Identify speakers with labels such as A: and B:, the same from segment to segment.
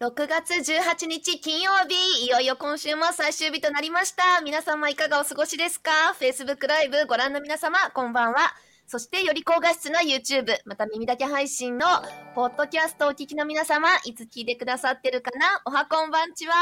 A: 6月18日金曜日、いよいよ今週も最終日となりました。皆様いかがお過ごしですか ?Facebook ライブご覧の皆様、こんばんは。そして、より高画質な YouTube、また耳だけ配信のポッドキャストをお聞きの皆様、いつ聞いてくださってるかな？おはこんばんちは。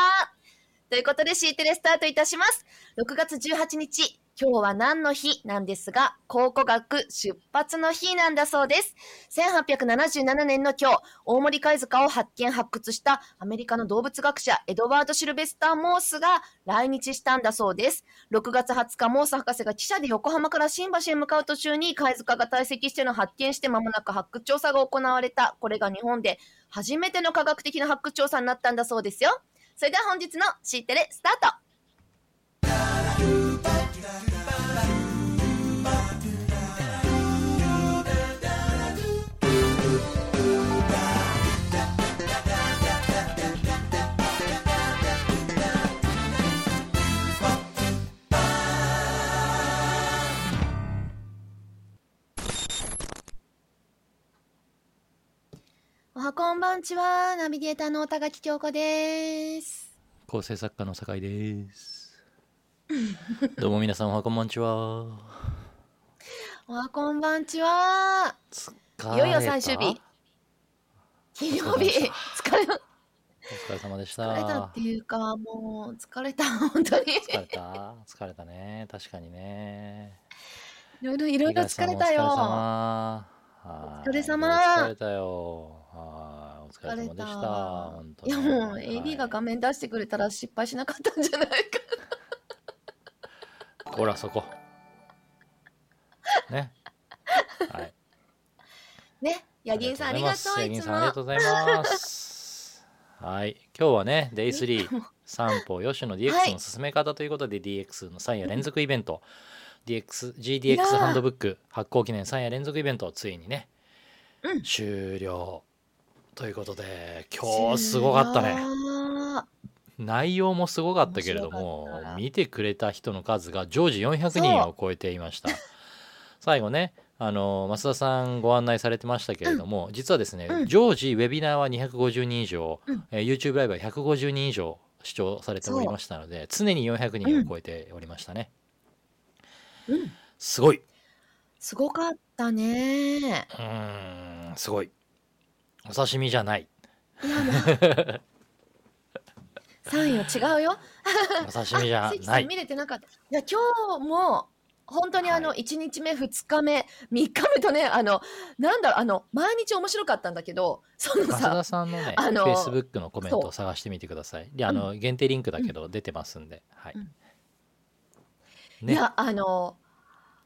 A: ということで、シーテレスタートいたします。6月18日、今日は何の日なんですが、考古学出発の日なんだそうです。1877年の今日、大森貝塚を発見発掘したアメリカの動物学者エドワード・シルベスター・モースが来日したんだそうです。6月20日、モース博士が汽車で横浜から新橋へ向かう途中に貝塚が堆積しての発見して間もなく発掘調査が行われた。これが日本で初めての科学的な発掘調査になったんだそうですよ。それでは本日の C テレスタートんちは、ナビゲーターの田垣京子です。
B: 構成作家の酒井です。どうも皆さんおはこんばんちは。
A: おはこんばんちは。
B: 疲
A: いよいよ最終日。金曜日、疲れ、疲
B: お疲れ様でした。
A: れたっていうか、もう疲れた、本当に。
B: 疲れた疲れたね。確かにね。
A: いろいろ、いろいろ疲れたよ。
B: お
A: 疲れ様
B: 疲れたよ。はい。お疲れ様でした。本当
A: いや
B: に
A: もう AD が画面出してくれたら失敗しなかったんじゃないか。
B: ほら、そこ。ね。はい。
A: ね、ヤギンさんありがとう、
B: ヤギンさんありがと
A: も。
B: うございます。はい。今日はね、Day3 散歩、吉野 DX の進め方ということで、DX の3夜連続イベント、DX、GDX ハンドブック発行記念3夜連続イベント、ついにね、
A: うん
B: 終了。ということで、今日すごかったね。
A: ね。
B: 内容もすごかったけれども見てくれた人の数が常時400人を超えていました。最後ねあの増田さんご案内されてましたけれども、実はですね、
A: うん。
B: 常時ウェビナーは250人以上、
A: うん。
B: えー YouTube ライブは150人以上視聴されておりましたので常に400人を超えておりましたね、
A: うん、
B: すごい。う
A: すごかったね。
B: ーんすごいお刺身じゃない
A: いや、もう。サインは違うよ。
B: お刺身じゃなんい
A: 見れてなかった。いや、今日も、本当にあの、
B: は
A: 1日目、2日目、3日目とね、あの、なんだろう、あの、毎日面白かったんだけど、その
B: 増
A: さ
B: 田、さんのね、
A: あの
B: Facebook のコメントを探してみてください。で、あの、限定リンクだけど出てますんで。はい。
A: うん
B: ね
A: い、や、あの、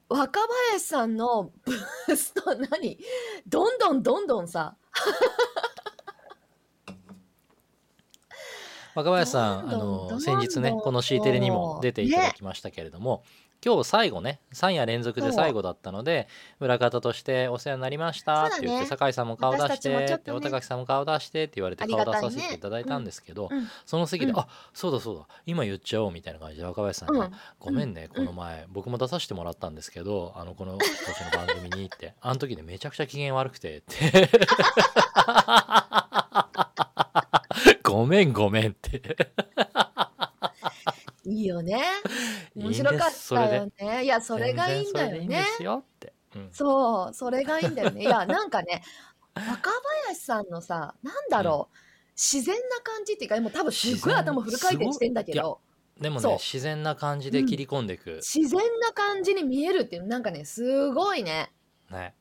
A: 若林さんのブースト、何？どんどんどんどんさ、
B: 若林さん、あの、
A: ん
B: 先日ね、この C テレにも出ていただきましたけれども、今日最後ね、3夜連続で最後だったので、裏方としてお世話になりましたって言って、
A: ね
B: 酒井さんも顔出してっ
A: ね
B: 大高さんも顔出してって言われて顔出させていただいたんですけど、
A: うん。
B: その席で、
A: うん
B: あそうだそうだ今言っちゃおうみたいな感じで若林さんが、
A: うん。
B: ごめんね、
A: うん。
B: この前、僕も出させてもらったんですけど、あの、この、こっちの番組にって、あの時でめちゃくちゃ機嫌悪くて、って。ごめんごめんって。
A: いいよね。面白かったよね。いや、それがいいんだよね
B: そ。うん
A: そう、それがいいんだよね。いや、なんかね、若林さんのさ、なんだろう、自然な感じっていうか、もう多分すっごい頭フル回転してんだけど、
B: でもね、自然な感じで切り込んでいく。
A: 自然な感じに見えるっていう、なんかね、すごいね。
B: ね。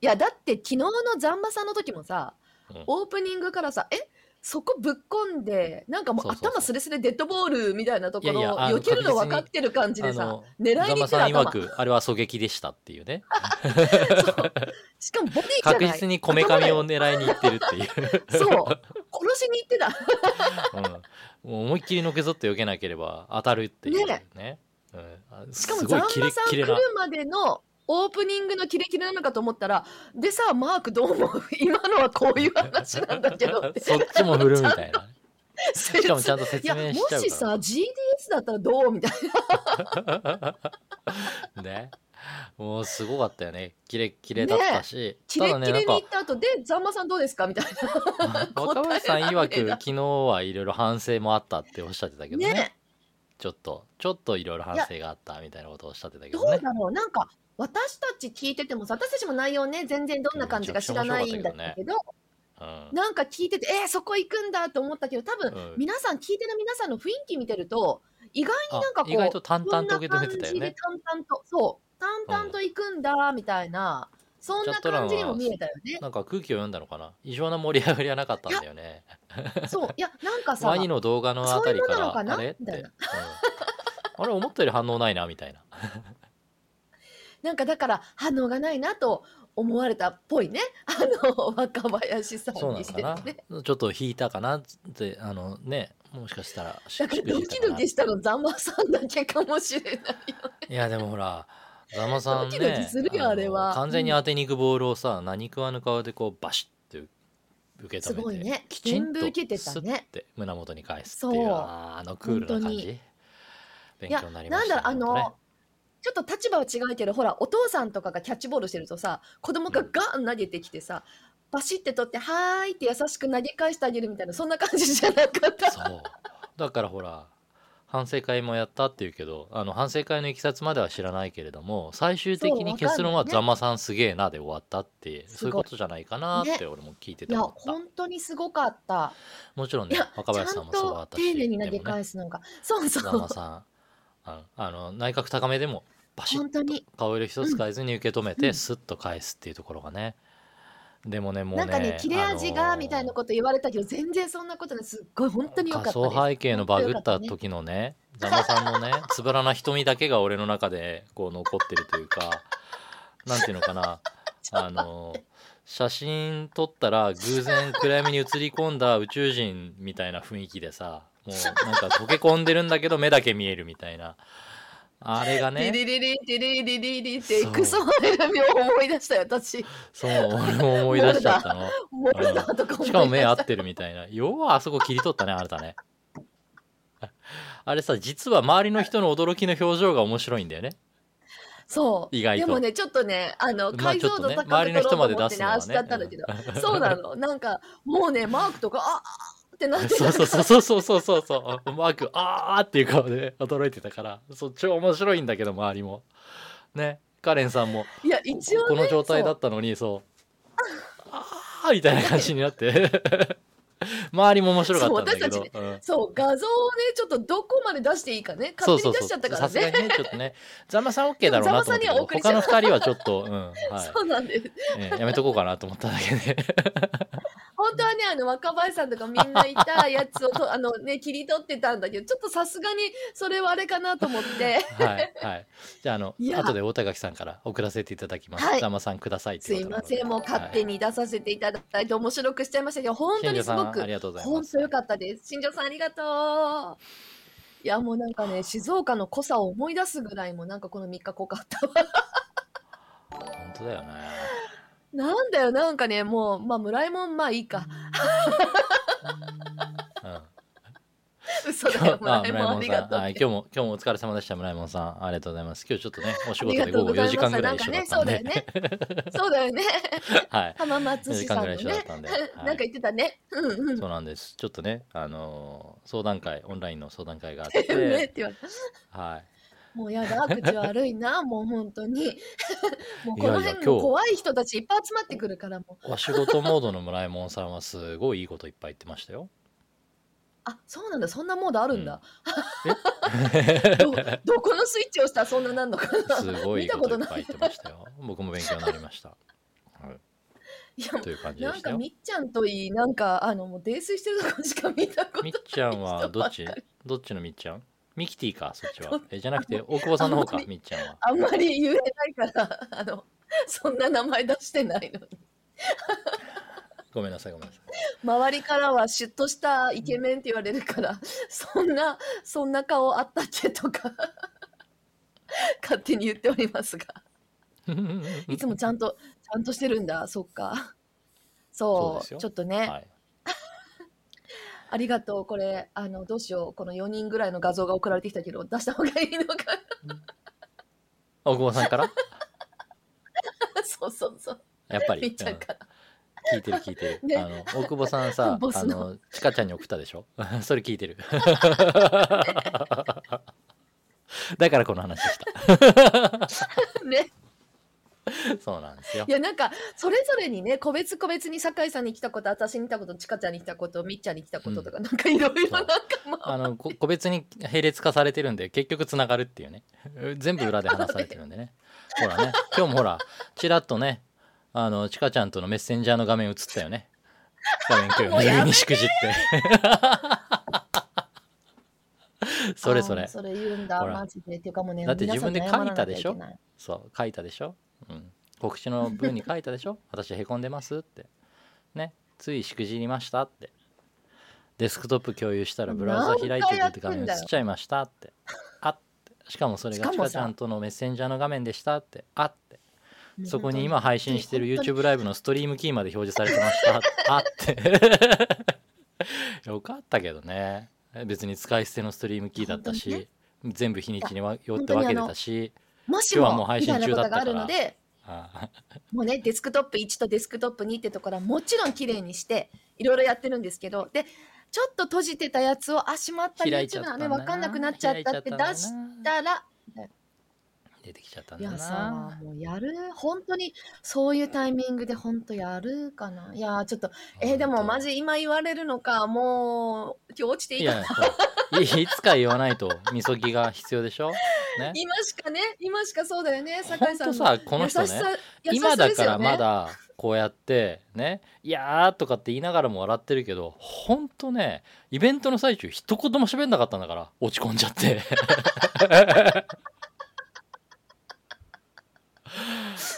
A: いや、だって昨日のザンマさんの時もさ、
B: うん
A: オープニングからさ、えそこぶっこんで、なんかもう頭すれすれデッドボールみたいなところ避けるの分かってる感じでさ狙いに行ってる頭。
B: く、あれは狙撃でしたっていうね。
A: しかもボディじゃない。
B: 確実にこめかみを狙いに行ってるっていう。
A: そう。殺しに行ってた。
B: うん、もう思いっきりのけぞって避けなければ当たるっていうね。
A: ね
B: うんあ
A: しかもザンマ
B: すごいキレ
A: さん来。るまでのオープニングのキレキレなのかと思ったら、でさ、マークどう思う 今のはこういう話なんだけどって。
B: そっちも振るみたいな。
A: し
B: しかもちゃんと説明しちゃうから。
A: いやもしさ GDS だったらどうみたい
B: ね。もうすごかったよね。キレッキレだったし、
A: キレッキレに行った後で、ざんまさんどうですかみたいな。
B: 若林さん曰く昨日はいろいろ反省もあったっておっしゃってたけどね。
A: ね
B: ちょっとちょっといろいろ反省があったみたいなことをおっしゃってたけ
A: ど
B: どね
A: うだろう。なんか、私たち聞いててもさ、私たちも内容ね、全然どんな感じか知らないんだけど、
B: うん。
A: なんか聞いてて、えー、そこ行くんだと思ったけど、多分、
B: うん。
A: 皆さん、聞いてる皆さんの雰囲気見てると、意外になんかこう、
B: あ意外と淡々と受け止めてたよね。
A: 淡々と、そう、淡々と行くんだ、みたいな、そんな感じにも見えたよね。
B: なんか空気を読んだのかな？異常な盛り上がりはなかったんだよね。
A: そう、いや、なんかさ、
B: ワニの動画のあたりか
A: そういうものなのからな？
B: あれ？って、
A: みたいな。
B: うん。あれ思ったより反応ないなみたいな
A: なんかだから反応がないなと思われたっぽいね。あの、若林さんにしてね。
B: ちょっと引いたかなってあのねもしかしたらし
A: だからドキドキしたのざんまさんだけかもしれないよね。
B: いやでもほらザマさんね
A: ドキドキするよ
B: の
A: あれは。
B: 完全に当てに行くボールをさ、何食わぬ顔でこうバシッて受け止めて
A: すごいね。
B: きちんと
A: 全部受けてたね。
B: スッて胸元に返すっていうあのクールな感じ。勉強になりま
A: なんだろうあ
B: したね
A: ちょっと立場は違うけどほらお父さんとかがキャッチボールしてるとさ子供がガン投げてきてさバシッて取って「はーい」って優しく投げ返してあげるみたいなそんな感じじゃなかった。
B: そう。だからほら反省会もやったっていうけどあの反省会のいきさつまでは知らないけれども最終的に結論は
A: そうわかんないね。
B: ザマさんすげえなで終わったってそういうことじゃないかなって俺も聞いて
A: いや
B: て思った、
A: 本当にすごかった。
B: もちろんね若林さんもすごかったし
A: 丁寧に投げ返すのが。そうそ
B: ザマ
A: う
B: さんあのあの内角高めでもバシッ
A: 本当に。
B: 顔色一つ変えずに受け止めて
A: うん。
B: スッと返すっていうところがね。でもねもうね
A: なんかね切れ味が
B: あの
A: みたいなこと言われたけど全然そんなことない。すっごい本当に良かった
B: 仮想背景のバグった時のねザマさんのね つぶらな瞳だけが俺の中でこう残ってるというかなんていうのかな。あの写真撮ったら偶然暗闇に映り込んだ宇宙人みたいな雰囲気でさもうなんか溶け込んでるんだけど目だけ見えるみたいな。あれがね。
A: リリリリリリリリリって
B: そう
A: クソハレルミを思い出したよ私
B: そう俺も思い出しちゃったの
A: モルダーとか思い出した
B: しかも目合ってるみたいなようあそこ切り取ったねあなたねあれさ実は周りの人の驚きの表情が面白いんだよね
A: そう
B: 意外と
A: でもねちょっとねあの解像度
B: ちょっとね周りの人まで出すのはね
A: ああしちゃったんだけどそうなのなんかもうねマークとかあってなって
B: そうそうそうそうそうそうそうマークあーっていう顔で驚いてたから。そっち面白いんだけど周りも。ね。カレンさんも。
A: いや一応、ね、
B: この状態だったのにそう。あーみたいな感じになって。周りも面白かったんだけど。
A: そう私たち、画像をねちょっとどこまで出していいかね。勝手に出しちゃったからね。
B: さすがにねちょっとね。ざまさん OK だろうなと思った他の2人はちょっと、うんはい、
A: そうなんです、
B: ね、やめとこうかなと思っただけで。
A: 本当はねあの若林さんとかみんないたやつをとあのね切り取ってたんだけどちょっとさすがにそれはあれかなと思って。
B: はいはい。じゃああの後で大高木さんから送らせていただきます、
A: はい。
B: ザマさんください
A: す
B: い
A: ませんもう勝手
B: はい
A: に出させていただいて面白くしちゃいましたけど本当にすごく
B: んありがとうございます。
A: 本当良かったです。新庄さんありがとう。いやもうなんかね静岡の濃さを思い出すぐらいもなんかこの3日濃かったわ。
B: 本当だよね
A: なんだよなんかねもうまあ村井もんまあいいか。
B: うん。
A: 嘘だよ
B: あ
A: 村井もんありがとう。
B: はい、今日も今日もお疲れ様でした村井門さん。ありがとうございます。今日ちょっとねお仕事で午後4
A: がとうございます。
B: 時間ぐらい一緒だったんで、
A: そうだよね。そうだよね。
B: はい。
A: 浜松市さんの
B: 4時間ぐらい一緒だ
A: ね
B: ったんで。はい。
A: なんか言ってたね。うんうん。
B: そうなんです。ちょっとねあのー相談会オンラインの相談会があっ
A: て。
B: はい
A: もうやだ口悪いなもう本当に。もうこの
B: いやいや
A: 辺も怖い人たちいっぱい集まってくるからもう。
B: お仕事モードの村井門さんはすごいいいこといっぱい言ってましたよ。
A: あそうなんだ。そんなモードあるんだ、
B: え
A: どどこのスイッチをしたらそんななんのかな。
B: すごいいい
A: ことない
B: こといっぱい言ってましたよ。僕も勉強になりました、はい。
A: いや
B: い、という感じで
A: なん
B: したよ。
A: かみっちゃんといいなんかあのもう泥酔してるとこしか見たことない
B: みっちゃんはどっち？どっちのみっちゃん？ミキティかそっちは。えじゃなくて大久保さんの方かみっちゃんは。
A: あんまり言えないからあのそんな名前出してないのに。
B: ごめんなさいごめんなさい。
A: 周りからはシュッとしたイケメンって言われるからそんなそんな顔あったっけとか勝手に言っておりますが。いつもちゃんとちゃんとしてるんだそっか。そう
B: そう
A: ちょっとね、
B: はい
A: ありがとう。これあのどうしよう。この4人ぐらいの画像が送られてきたけど出した方がいいのか。
B: 大久保さんから？
A: そうそうそう。
B: やっぱり、
A: みっちゃん
B: うん。
A: から。
B: 聞いてる聞いてる、
A: ね。
B: あの大久保さんさ あのちかちゃんに送ったでしょ？それ聞いてる。だからこの話した。
A: ね。
B: そうなんですよ。
A: いやなんかそれぞれにね個別個別に酒井さんに来たこと私に来たことちかちゃんに来たことみっちゃんに来たこととか、なんかいろいろなんかまあ
B: あのこ個別に並列化されてるんで結局つながるっていうね。全部裏で話されてるんでね。ほらね。今日もほらちらっとねあのちかちゃんとのメッセンジャーの画面映ったよね。画面共有にしくじって。それそれ。
A: それ言うんだ。マジで。っていうかもうね
B: だって自分で書いたでしょ？そう書いたでしょ、うん、告知の文に書いたでしょ？私へこんでますって。ね。ついしくじりましたって。デスクトップ共有したらブラウザ開いてるって画面映っちゃいましたって。あって。しかもそれがちかちゃんとのメッセンジャーの画面でしたって。あって。そこに今配信してる YouTube ライブのストリームキーまで表示されてました。あって。よかったけどね。別に使い捨てのストリームキーだったし、
A: 本
B: 全部日にちにわよって分けてたし
A: もし
B: も
A: みたいなことがあるので
B: あ
A: もうねデスクトップ1とデスクトップ2ってところはもちろん綺麗にしていろいろやってるんですけどでちょっと閉じてたやつをあしまった YouTube のね分かんなくなっちゃったって出したら
B: 出てきちゃったん
A: いやさもうやる本当にそういうタイミングで本当やるかな。いやちょっとえーでもマジ今言われるのかもう今日落ちてい
B: い
A: いかな
B: やほらいいつか言わないとみそぎが必要でしょ？ね？
A: 今しかね今しかそうだよね酒
B: ほんと
A: 井さんの。
B: さこの人
A: しさ優し
B: 今
A: さ
B: だからまだこうやってね「いやー」とかって言いながらも笑ってるけどほんとねイベントの最中一言も喋んなかったんだから落ち込んじゃって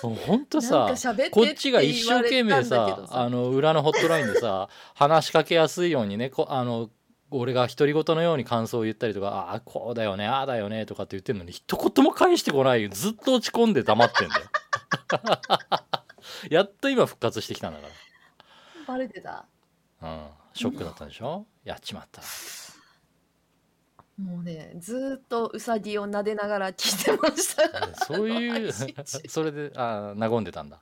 B: もうほんと
A: なん
B: さこっちが一生懸命さあの裏のホットラインでさ 話しかけやすいようにねこあの俺が独り言のように感想を言ったりとか「ああこうだよねああだよね」とかって言ってんのに一言も返してこないよ。ずっと落ち込んで黙ってんだよ。やっと今復活してきたんだか
A: バレてた。
B: ら、うん、ショックだったんでしょ？やっちまった
A: もうねずーっとうさぎを撫でながら聞いてました。
B: そういう それであー和んでたんだ。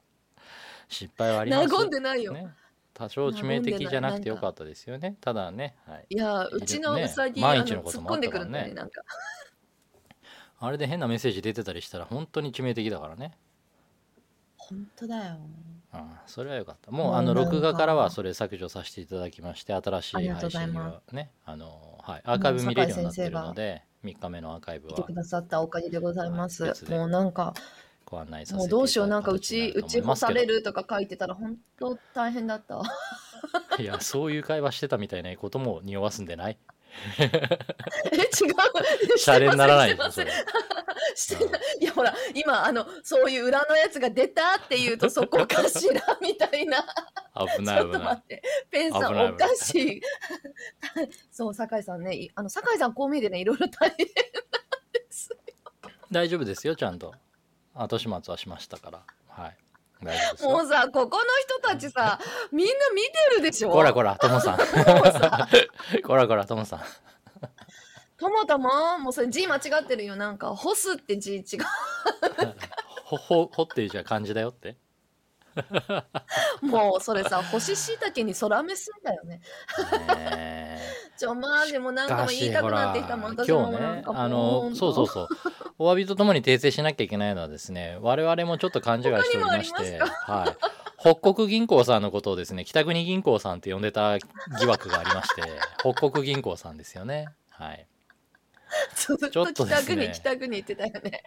B: 失敗はあります。
A: 和んでないよ、
B: ね。多少致命的じゃなくてよかったですよね。ただね、はい、
A: いやうちの
B: ね
A: うさぎ、
B: 毎
A: あの突っ
B: 日のこともあ
A: 込んでくるん
B: ったからね
A: なんか。
B: あれで変なメッセージ出てたりしたら本当に致命的だからね。
A: 本当だよ
B: うん、それはよかった。もうあの録画からはそれ削除させていただきまして新しい配信
A: ございま
B: をねあの、はい、アーカイブ見れるようになってるので3日目のアーカイブは
A: 来てくださったおかげでございます、
B: はい
A: もうなんか
B: ご案内させて
A: もうどうしようなんかうちうち干されるとか書いてたら本当大変だった。
B: いやそういう会話してたみたいなことも匂わすんでない？
A: え違う。
B: シャレにならない
A: してません
B: それ
A: してないいやほら今あのそういう裏のやつが出たっていうとそこかしらみたいな。
B: 危
A: ち
B: ない危ない
A: ょっと待って。ペンさんおかしい。そう酒井さんねいあの酒井さんこう見えてねいろいろ大変なんです
B: 大丈夫ですよちゃんと。後始末はしましたから。はい。
A: もうさここの人たちさ みんな見てるでしょ？
B: こらこらともさん。こらこらともさん
A: ともとももうそれ字間違ってるよ。なんか干すって字違う。
B: ほほほっていうじゃ漢字だよって。
A: もうそれさ干し椎茸に空目すんだよね。
B: ね
A: ちょまあでもなんかもう言い
B: した
A: くなってきたもん。
B: 今
A: 私も
B: 日ねあのそうそうそう。お詫びとともに訂正しなきゃいけないのはですね我々もちょっと勘違いしておりまして。はい。北国銀行さんのことをですね北国銀行さんって呼んでた疑惑がありまして北国銀行さんですよね。はい
A: ずっ
B: ちょっと
A: と
B: ですね。
A: 北国北国言ってたよね。
B: ね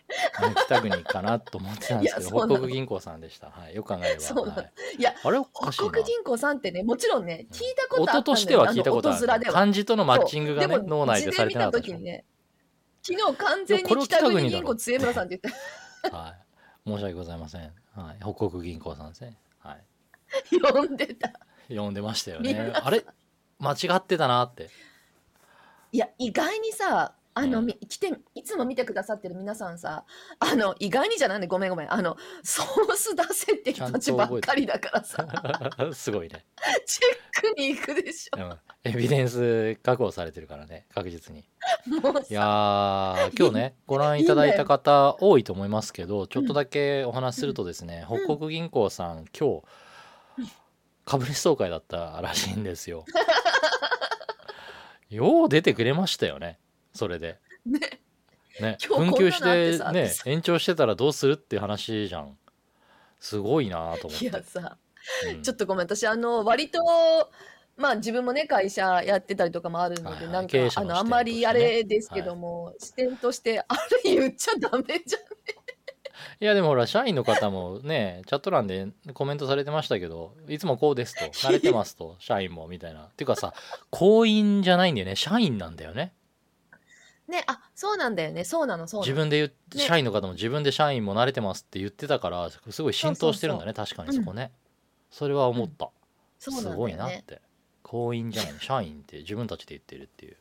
B: 北国かなと思ってたんですけど北国銀行さんでした。はいよく考えれば。
A: そうなの。
B: はい。
A: いや
B: あれ
A: 北国銀行さんってねもちろんね聞いたことあ
B: 音としては聞いたことある。漢字とのマッチングがね脳内でされてなかった
A: ね昨日完全に北国銀行杖村さんって言って。
B: はい。申し訳ございません。はい。北国銀行さんですね。はい。
A: 呼んでた。
B: 読んでましたよね。あれ？間違ってたなって。
A: いや意外にさあの、
B: うん
A: み来て、いつも見てくださってる皆さんさ、あの、意外にじゃないね、ごめんごめん。あの、ソース出せって人たちばっかりだからさ、
B: すごいね、
A: チェックに行くでし
B: うん、エビデンス確保されてるからね。確実に。
A: ょ。もう
B: いや
A: さ、
B: ー今日ねご覧いただいた方多いと思いますけどちょっとだけお話しするとですね、
A: うん。
B: 北国銀行さん今日株主総会だったらしいんですよ。よう出てくれましたよねそれで。
A: ね、
B: ね。紛糾し
A: て
B: ね
A: 私
B: 延長してたらどうするっていう話じゃん。すごいなと思って。
A: いやさ、
B: うん。
A: ちょっとごめん、私、あの、割と、まあ自分もね、会社やってたりとかもあるので、
B: はいはい。
A: なんか
B: 経営、者
A: あの、あんまりあれですけども、視点として、あれ言っちゃダメじゃん。
B: いやでもほら社員の方もねチャット欄でコメントされてましたけどいつもこうですと。慣れてますと。社員もみたいな。っていうかさ行員じゃないんだよね。社員なんだよね
A: ね、あ、そうなんだよね。そうなの、そうなの。
B: 自分で言っ
A: ね。
B: 社員の方も自分で社員も慣れてますって言ってたからすごい浸透してるんだね確かにそこね、それは思った、
A: そうなんだよね。
B: すごいなって。行員じゃない社員って自分たちで言ってるっていう。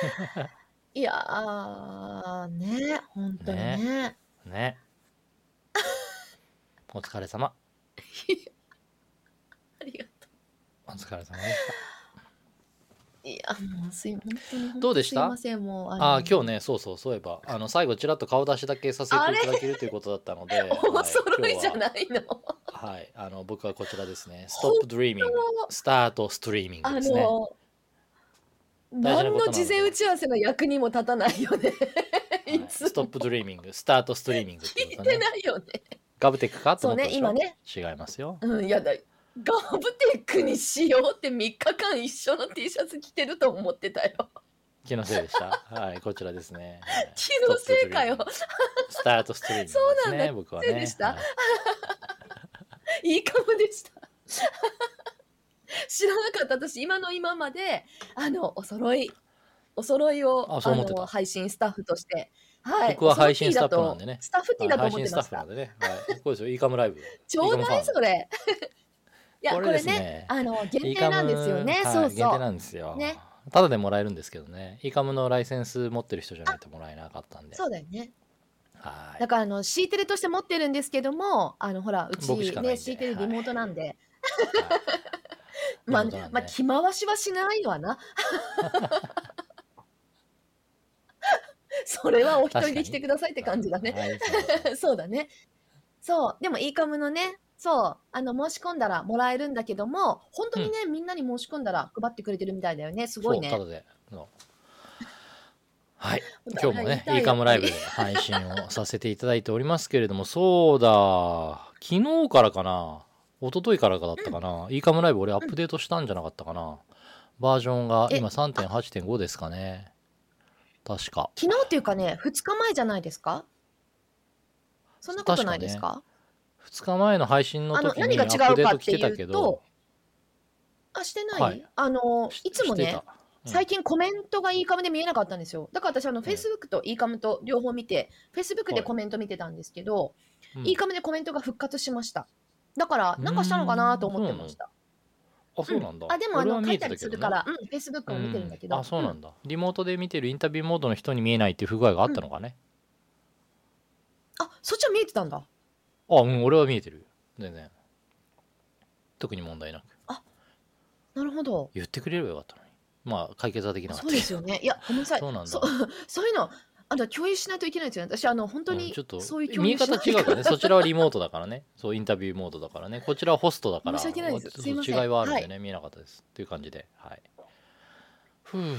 A: いやー、ね、本当にね。
B: ね。お疲れ様。
A: ありがと
B: お疲れ様でし
A: う。いや、もうすい、本当に本当に
B: どうでした？
A: すいません、もう。
B: たああ今日
A: ね。
B: ねそうそうそういえばあの最後ちらっと顔出しだけさせていただけるということだったので
A: お揃 いじゃ
B: い
A: ないの。
B: はい、あの僕はこちらですね。Stop Dreaming スタートストリーミン
A: あ
B: グですね。
A: 何の事前打ち合わせの役にも立たないよね。
B: はい
A: いつも
B: Stop Dreaming スタートストリーミングって
A: 聞いうて。ないよね。
B: ガブテックか？と
A: そうね、
B: 思ったでしょ？
A: 今ね。
B: 違いますよ。
A: うん、やだ。ガブテックにしようって3日間一緒の T シャツ着てると思ってたよ。
B: 気のせいでした？はい、こちらですね。はい
A: 気のせいかよ
B: スタートストリーミングです
A: そうなんだ
B: ね。僕はね。
A: でした
B: はい
A: いいかもでした。知らなかった私今の今まであのお揃いお揃いを
B: あ
A: の配信スタッフとして、はい、
B: 僕は配信スタッフなんでね
A: スタッフティーだと
B: 配信スタッ
A: 思ってました？
B: フなんでね。はい、こうですよ。イーカムライブ。
A: ちょうだいそれ。いやこれ
B: ね
A: ねあの限定なんですよね。
B: はい
A: そうそう。
B: 限定なんですよ。
A: ね
B: ただでもらえるんですけどね。イーカムのライセンス持ってる人じゃないともらえなかったんで。
A: そうだよね。
B: はい
A: だ。からあの C テレとして持ってるんですけども、あのほらうちね C テレリモートなんで、
B: はい
A: まあ
B: リモートなんで
A: まあ着回しはしないわな。それはお一人で来てくださいって感じだね。
B: はい そう
A: だね。そう。でも、イーカムのね、そう、あの、申し込んだらもらえるんだけども、本当にね、みんなに申し込んだら配ってくれてるみたいだよね。すごいね。
B: そう。ただでのはい。今日もねイーカムライブで配信をさせていただいておりますけれども。そうだ。昨日からかな。一昨日からかだったかな、イーカムライブ俺アップデートしたんじゃなかったかな、バージョンが
A: え
B: 今3.8.5ですかね。確か。
A: 昨日っていうかね、2日前じゃないですか？そんなことないですか？
B: 2日前の配信の時にア
A: 何が違う
B: ップデート来
A: かっていうと
B: てたけど。
A: あ、してない、
B: はい。
A: あの、
B: し
A: いつもね
B: うん。
A: 最近コメントが e カムで見えなかったんですよ。だから私、あの、Facebook と e カムと両方見て、Facebook でコメント見てたんですけど、
B: うん。
A: e カムでコメントが復活しました。だから、なんかしたのかなと思ってました。
B: あそうなんだ、
A: あ、でも、あの、書いたりするから、うん、Facebook も見てるんだけど。
B: うあそうなんだ、リモートで見てるインタビューモードの人に見えないっていう不具合があったのかね、
A: あ、そっちは見えてたんだ。
B: あうん俺は見えてる全然。特に問題なく。
A: なるほど。
B: 言ってくれればよかったのに。まあ解決はできなかった。
A: そうですよね。いや、ごめんなさい。
B: そうなんだ。
A: そ そういうの、あの、共有しないといけないですよね。私、あの、本当に
B: うんちょっと
A: そういう共
B: 見え方
A: 有しない。
B: 違うからね。そちらはリモートだからね。そうインタビューモードだからね。こちらはホストだから
A: 申し訳ないです。すいません。
B: 違いはあるんで
A: は
B: ね、見えなかったです。っていう感じで。はい。ふう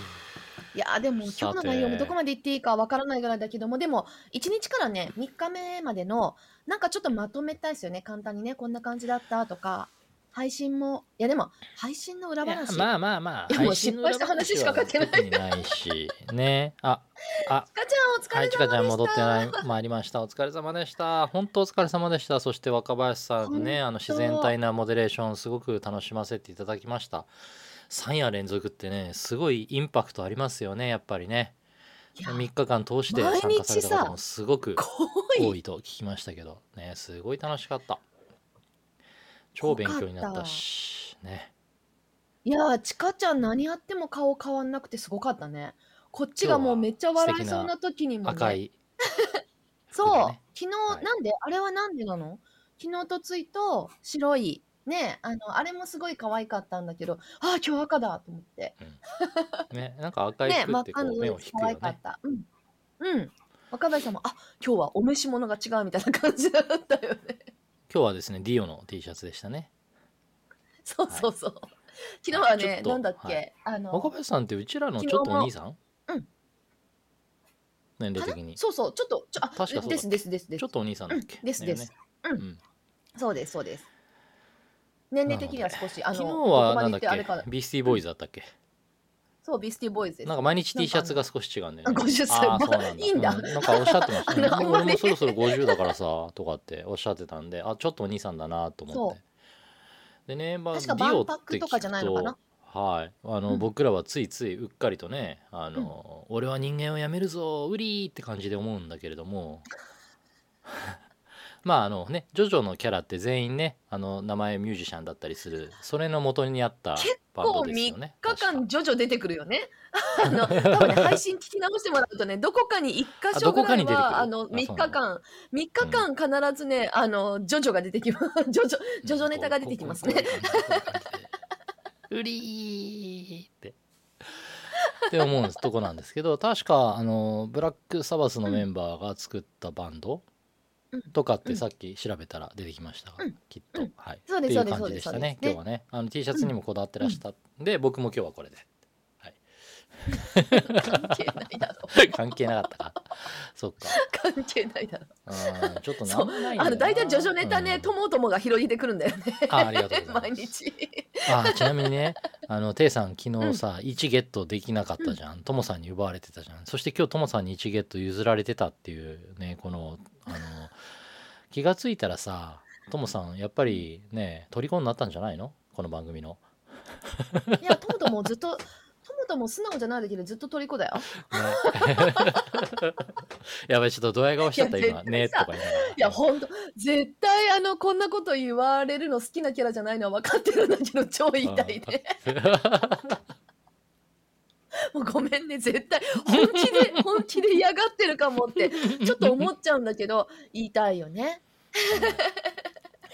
A: いやでも今日の内容もどこまで言っていいかわからないぐらいだけどもでも1日からね3日目までのなんかちょっとまとめたいですよね。簡単にねこんな感じだったとか配信もいやでも配信の裏話。
B: まあまあまあ
A: いやもう失敗した話しか書けない。
B: ないしね。ああ。
A: ちかちゃんお疲
B: はい、ち
A: れ様でした、
B: かちゃん戻ってない、参りました。お疲れ様でした。本当お疲れ様でした。そして若林さんね、あの自然体なモデレーション、すごく楽しませていただきました。3夜連続ってね、すごいインパクトありますよね、やっぱりね。
A: いや
B: 3日間通して参加された方もすごく多いと聞きましたけど、ね、すごい楽しかった。超勉強になったし、ね。
A: いやちかちゃん何やっても顔変わんなくてすごかったね。こっちがもうめっちゃ笑いそうな時にも、ね、
B: 赤い
A: そう、
B: ね
A: 昨日、
B: はい。
A: なんで？あれはなんでなの？昨日とついと白いねあのあれもすごい可愛かったんだけどああ今日赤だと思って。
B: ねなんか赤い
A: ね真っ
B: 服ってこ
A: 赤の
B: 目を引く
A: ス可愛かった。うん。うん。若林さんもあ今日はお召し物が違うみたいな感じだったよね。
B: 今日はですねディオの T シャツでしたね。
A: そうそうそう、昨日は
B: ちょっと
A: ねなんだっけ、
B: はい。
A: あの
B: 若林さんってうちらのちょっとお兄さん？
A: うん。
B: 年齢
A: かな
B: 的に。ち
A: そうそう。ちょっとちょあ
B: 確かそうだ
A: ですですですです。
B: ょっとお兄さんだっけ？
A: うん。ですです。
B: だよね。
A: うん。そうですそうです年齢的には少しあの
B: 昨日はなんだっけ？ビースティーボーイズだったっけ？
A: そうビスティボーイズです。
B: なんか毎日 T シャツが少し違うんだよね。
A: なんか50歳
B: あーそうなんだ。
A: いいんだ。
B: うなんかおっしゃってましたね。
A: あのあんまり
B: 俺もそろそろ50だからさ、とかっておっしゃってたんで、あ、ちょっとお兄さんだなと思って。でね、まあ、
A: 確か
B: ディオ
A: 万
B: って
A: とかじゃないのかな？
B: と、はい。あの、
A: うん。
B: 僕らはついついうっかりとね、あの、俺は人間をやめるぞ、ウリーって感じで思うんだけれども、まああのね、ジョジョのキャラって全員ね、あの名前ミュージシャンだったりする、それの元にあったバンド
A: 3
B: ですよね。
A: 日
B: 確か
A: 間ジョジョ出てくるよね。あの多分ね 配信聞き直してもらうとねどこかに1箇所ぐらいはあの
B: あ
A: 3日間3日間必ずね、あのジョジョが出てきます ジョジョジョジョネタが出てきますね。
B: こうりーって。って思うとこなんですけど確かあのブラックサバスのメンバーが作ったバンド
A: うん
B: とかってさっき調べたら出てきました。が、
A: うん。
B: きっと、
A: うん。
B: はい。
A: そうです
B: っていう感じでしたね。今日はね。あの T シャツにもこだわってらした。ん。で、僕も今日はこれで
A: 関係ないだろ。
B: 関係なかったか。そっか。
A: 関係ないだろ。
B: うんちょっとなんもないんだよな
A: あの大体ジョジョネタね
B: うん。
A: ともともが広げてくるんだよね。
B: あありがとうございます。
A: 毎日。
B: あちなみにねあのテイさん昨日さ、1ゲットできなかったじゃん。ともさんに奪われてたじゃん。そして今日ともさんに1ゲット譲られてたっていうねこのあの気がついたらさともさんやっぱりね虜になったんじゃないの？この番組の、
A: いやトモトもずっとトモトも素直じゃないだけでずっと虜だよ。
B: ね、やばいちょっとドヤ顔しちゃった今。ねとか言いながら。
A: いやほんと絶対あのこんなこと言われるの好きなキャラじゃないのは分かってるんだけど超言いたいねもうごめんね絶対。本気で本気で嫌がってるかもってちょっと思っちゃうんだけど言いたいよね。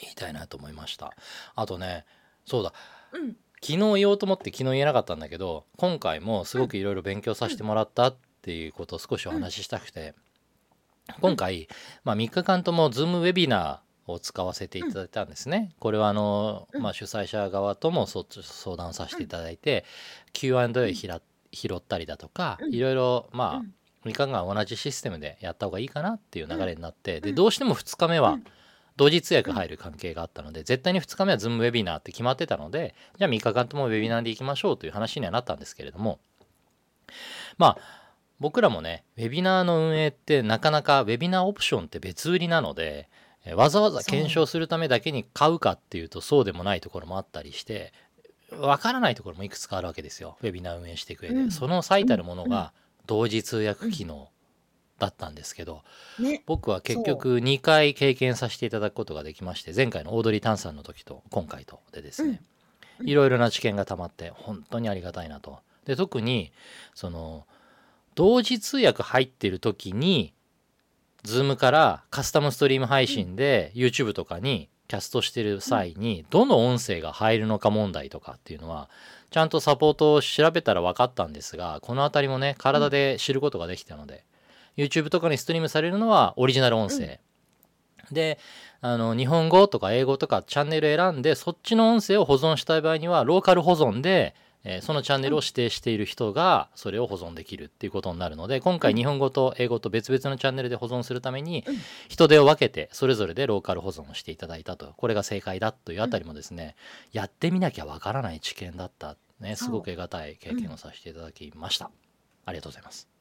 B: 言いたいなと思いました。あとねそうだ。
A: うん
B: 昨日言おうと思って昨日言えなかったんだけど今回もすごくいろいろ勉強させてもらったっていうことを少しお話ししたくて、今回、まあ、3日間とも Zoom ウェビナーを使わせていただいたんですね。これはあの、
A: うん。
B: まあ、主催者側ともそ相談させていただいて、Q&A 拾ったりだとか、
A: うん。
B: いろいろまあ、
A: うん。
B: 3日間同じシステムでやった方がいいかなっていう流れになって、で
A: うん。
B: どうしても2日目は
A: うん
B: 同時通訳入る関係があったので、絶対に2日目は Zoom ウェビナーって決まってたのでじゃあ3日間ともウェビナーで行きましょうという話にはなったんですけれども。まあ僕らもねウェビナーの運営ってなかなかウェビナーオプションって別売りなのでえーわざわざ検証するためだけに買うかっていうとそうでもないところもあったりしてわからないところもいくつかあるわけですよウェビナー運営していく上で、
A: うん。
B: その最たるものが同時通訳機能だったんですけど、
A: ね。
B: 僕は結局2回経験させていただくことができまして前回のオードリー・タンさんの時と今回とでですね、
A: うん。
B: いろいろな知見がたまって本当にありがたいなと。で特にその同時通訳入ってる時に Zoom からカスタムストリーム配信で YouTube とかにキャストしてる際にどの音声が入るのか問題とかっていうのはちゃんとサポートを調べたら分かったんですがこの辺りもね体で知ることができたので、YouTube とかにストリームされるのはオリジナル音声、であの日本語とか英語とかチャンネル選んでそっちの音声を保存したい場合にはローカル保存で、えーそのチャンネルを指定している人がそれを保存できるっていうことになるので今回日本語と英語と別々のチャンネルで保存するために
A: うん。
B: 人手を分けてそれぞれでローカル保存をしていただいたとこれが正解だというあたりもですね、やってみなきゃわからない知見だった。ねすごく得難い経験をさせていただきました、ありがとうございます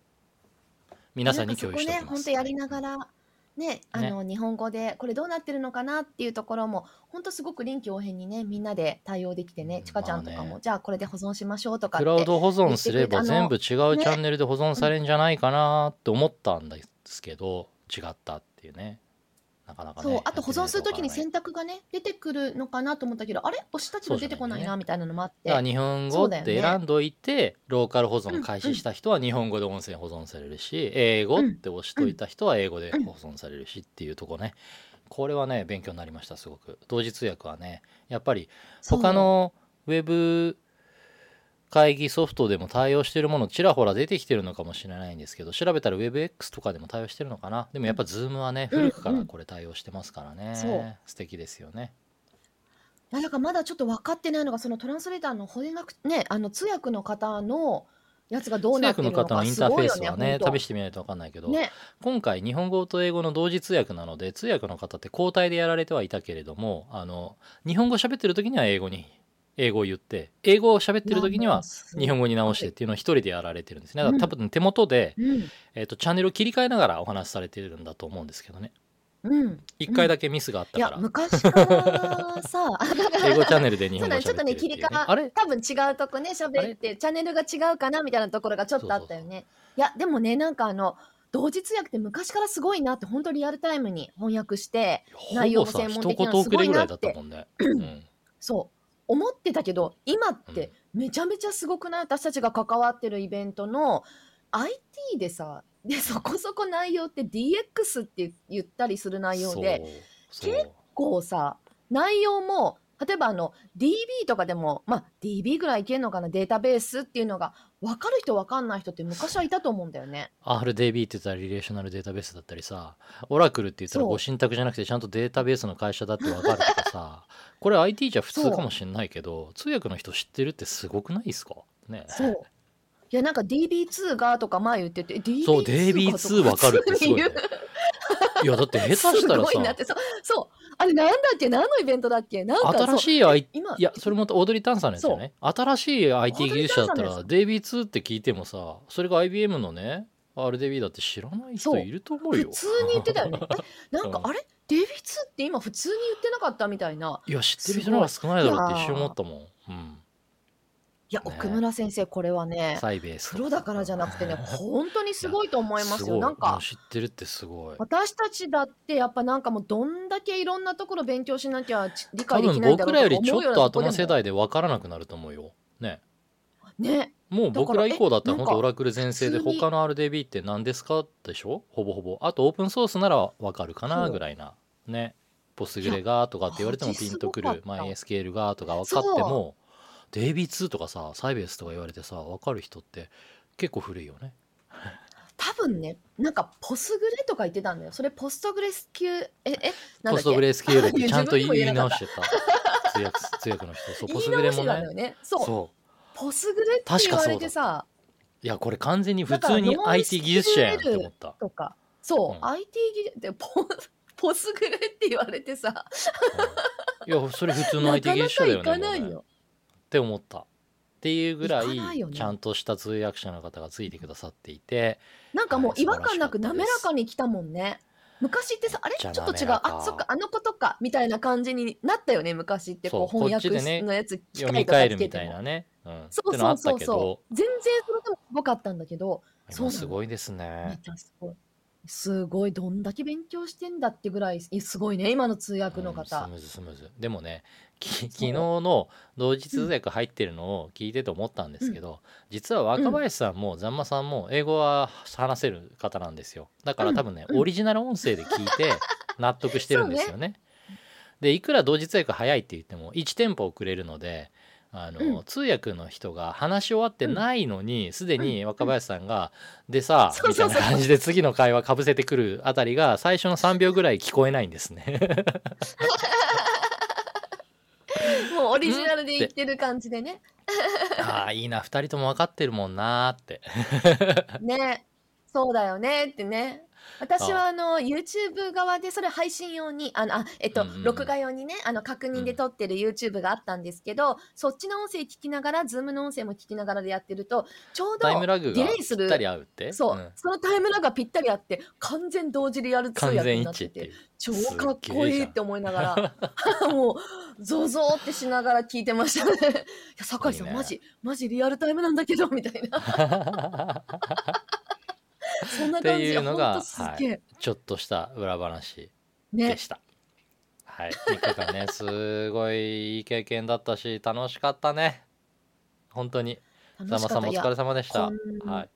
B: 皆さんに共有しておきます。
A: 本当やりながらねあの日本語でこれどうなってるのかなっていうところも本当すごく臨機応変にねみんなで対応できてね
B: うん
A: ちかちゃんとかも、
B: まあね。
A: じゃあこれで保存しましょうとか
B: クラウド保存すれば全部違うチャンネルで保存されるんじゃないかなって思ったんですけど違ったっていうねなかなかね
A: そうあと保存するときに選択がね出てくるのかなと思ったけどあれ押したけど出てこない
B: ないね
A: なみたいなのもあって。
B: だから日本語って
A: そうだよね。
B: 選んどいて、ローカル保存開始した人は日本語で音声保存されるし、英語って押しといた人は英語で保存されるしっていうとこね。これはね勉強になりましたすごく。同時通訳はね。やっぱり
A: そう
B: 他のウェブ会議ソフトでも対応してるものちらほら出てきてるのかもしれないんですけど調べたら WebX とかでも対応してるのかな？でもやっぱ Zoom はね
A: うん。
B: 古くからこれ対応してますからね、
A: そう。
B: 素敵ですよね。
A: いやだからまだちょっと分かってないのがそのトランスレーターの翻訳ねあの通訳の方のやつがどう
B: 通
A: なってるのか
B: インターフェースはね
A: 本当。
B: 試してみないと分かんないけど、
A: ね。
B: 今回日本語と英語の同時通訳なので通訳の方って交代でやられてはいたけれどもあの日本語喋ってる時には英語に英語を言って英語を喋ってる時には日本語に直してっていうのを一人でやられてるんですね。だから多分手元で、
A: うん。
B: えー、とチャンネルを切り替えながらお話しされてるんだと思うんですけどね。
A: うん。
B: 一回だけミスがあった
A: いや
B: から、
A: 昔からさ
B: 英語チャンネルで日
A: そうだね。ちょっとね切り替え
B: あれ？
A: 多分違うとこね
B: あ
A: 喋
B: れ
A: ってチャンネルが違うかなみたいなところがちょっとあったよね。いやでもねなんかあの同時通訳って昔からすごいなって本当リアルタイムに翻訳して内容も専門的なの
B: 言
A: すごいなって。
B: もんね、うん。
A: そう思ってたけど今ってめちゃめちゃすごくない？私たちが関わってるイベントの IT でさでそこそこ内容って DX って言ったりする内容で
B: そう。そう。
A: こうさ内容も例えばあの DB とかでもまあ DB ぐらいいけるのかな？データベースっていうのが分かる人分かんない人って昔はいたと思うんだよね。
B: RDB って言ったらリレーショナルデータベースだったりさ、オラクルって言ったらご信託じゃなくてちゃんとデータベースの会社だってわかるさ、これ IT じゃ普通かもしんないけど、通訳の人知ってるってすごくないですか？ね。
A: そう。いやなんか DB2 がとか前言ってて DB2
B: そう、DB2 わかるってすごい、ね。いや、だって下手したらさ。
A: すごいなって、そうそう。あれなんだっけ？何のイベントだっけ？なんか
B: 新しい IT、
A: 今
B: いや、それもオードリー・タンさんのやつよね。新しい IT 技術者だったら
A: オー
B: DB2 って聞いてもさ、それが IBM のね、RDB だって知らない人いると思うよ。
A: 普通に言ってたよね。えなんか、
B: うん
A: あれ DB2 って今普通に言ってなかったみたいな。い
B: や、知ってる人の方が少ないだろうって一瞬思ったもん。うん。
A: いや、
B: ね。
A: 奥村先生これはね
B: サイベース
A: プロだからじゃなくてね本当にすごいと思いますよ。なんか
B: う知ってるってすごい。
A: 私たちだってやっぱなんかもうどんだけいろんなところ勉強しなきゃち理解できないんだろう
B: 僕らよりちょっと後の世
A: 代
B: 代で分からなくなると思うよ。ね。
A: ね
B: もう僕ら以降だったら本当オラクル全盛で他の RDB って何ですか？でしょ？ほぼほぼ。あとオープンソースなら分かるかな？ぐらいな。ね。ポスグレがとかって言われてもピンとくる
A: マジすごかった
B: MySQL がとか分かっても DB2 とかさサイベースとか言われてさ分かる人って結構古いよね。
A: 多分ねなんかポスグレとか言ってたんだよ。それポストグレス級ええ？なんだっけ？
B: ポストグレ SQL ってちゃんと言い直してた。通訳通訳の人。そうポスグレもね
A: ね。そうポスグレって言われてさ
B: いやこれ完全に普通に IT 技術者やんって思った、
A: とか。そう、
B: うん。
A: IT 技術でポ ポスグレって言われてさ。
B: うん。いやそれ普通の
A: な
B: IT
A: か
B: 技術者だよねもうね
A: かないよ。
B: って思った。っていうぐらいちゃんとした通訳者の方がついてくださっていて。
A: なんかもう
B: はい
A: 違和感なく滑らかに来たもんね。昔ってさあれ？
B: ち
A: ょっと違う？あそっかあのことかみたいな感じになったよね昔って。こう翻訳のやつ機
B: 読み
A: 械とか
B: 替えるみたいなね、うん、っ
A: そう。そうそうそう全然それでもすごかったんだけど。そう
B: すごいです
A: め
B: ね
A: すごい。すごいどんだけ勉強してんだってぐらいいすごいね今の通訳の
B: うんス
A: 方
B: ムーズスムーズ。でもねき昨日の同時通訳入ってるのを聞いてて思ったんですけど、実は若林さんもざんまさんも英語は話せる方なんですよ。だから多分ね、
A: うん
B: オリジナル音声で聞いて 納得してるんですよね。でいくら同時通訳早いって言っても1テンポ遅れるのであの、
A: うん。
B: 通訳の人が話し終わってないのにすで、に若林さんが「でさ」みたいうな感じで次の会話かぶせてくるあたりが最初の3秒ぐらい聞こえないんですね。
A: もうオリジナルで言ってる感じでね。
B: ああいいな2人とも分かってるもんなーって。
A: ねそうだよねってね。私はあの YouTube 側でそれ配信用にあのあえっと、
B: うんうんうん。
A: 録画用にねあの確認で撮ってる YouTube があったんですけど、そっちの音声聞きながら Zoom の音声も聞きながらでやってるとちょうど
B: タイムラグが
A: ディレイする
B: ぴったり合うって？
A: そう、
B: ん。
A: そのタイムラグがぴったりあって完全同時リアル通訳になってて
B: 一致っていう。
A: 超かっこいいって思いながら もうゾゾーってしながら聞いてましたね。いや酒井さん
B: いいね。
A: マジマジリアルタイムなんだけどみたいな そんな
B: って
A: 感じ
B: いうのが
A: ほんとすっげえ
B: ちょっとした裏話
A: ね
B: でした。はい、3日間ね、すごいいい経験だったし、楽しかったね。本当に。ざまさんもお疲れ様でした。はい。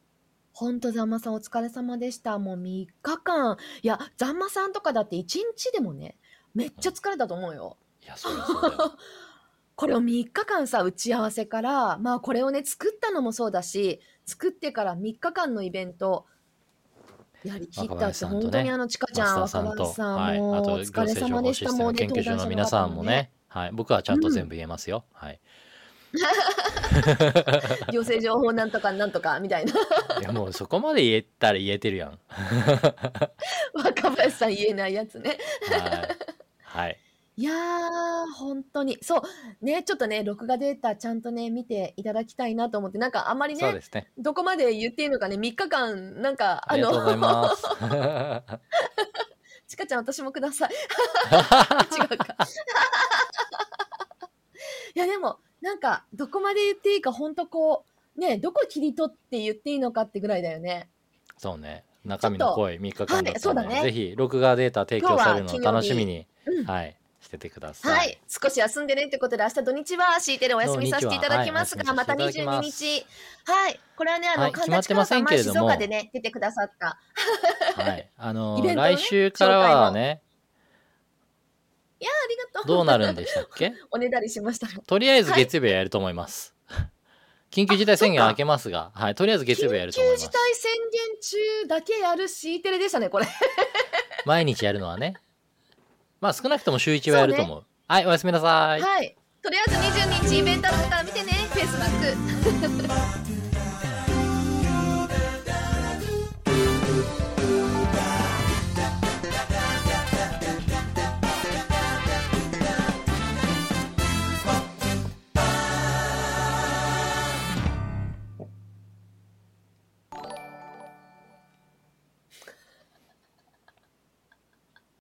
A: ほんとざんまさんお疲れ様でした。もう3日間。いや、ざんまさんとかだって1日でもね、めっちゃ疲れたと思うよ。
B: いや、そりゃそう。
A: これを3日間さ、打ち合わせから、まあこれをね、作ったのもそうだし、作ってから3日間のイベント、やりきったって、
B: 若林さんとね
A: 本当にあの、ちかちゃん、若林さん、
B: はい、あと
A: お疲れ様でした。もうね、
B: 研究所の皆さんもね、はい、僕はちゃんと全部言えますよ。はい。
A: 行政情報なんとかなんとかみたいな。
B: いやもうそこまで言えたら言えてるやん。
A: 若林さん言えないやつね。
B: はい。はい。
A: いやー、本当に。そう。ね、ちょっとね、録画データちゃんとね、見ていただきたいなと思って、なんかあんまりね
B: そうで、すね。
A: どこまで言っていいのかね、3日間、なんか、あ
B: ありがとうござい
A: の、
B: ます。
A: ちかちゃん私もください。違うか。いや、でも、なんか、どこまで言っていいか、本当こう、ね、どこ切り取って言っていいのかってぐらいだよね。
B: そうね。中身の濃い3日間だった
A: うだね
B: ぜひ録画データ提供されるのを楽しみに、
A: うん
B: はい、しててください。
A: はい。少し休んでねってことで、明日土日は敷いてるお休みさせていただきますが、
B: は
A: また
B: はいお休みさ
A: 22
B: せてい
A: 日。はい。これはね、あの、
B: はい
A: 神田
B: 決まってません
A: 静岡でね、出てくださった。
B: はい。あ
A: の ね
B: 来週からはね、
A: いやー、ありがとう。
B: どうなるんでしたっけ？
A: おねだりしました。
B: とりあえず月曜日はやると思います。緊急事態宣言明けますが、はい、とりあえず月曜日はやると思います
A: 緊急事。態宣言中だけやる C テレでしたね、これ。
B: 毎日やるのはね。まあ少なくとも週1はやると思う。はい、おやすみなさい。
A: はい。とりあえず22日イベントあるから見てね、Facebook。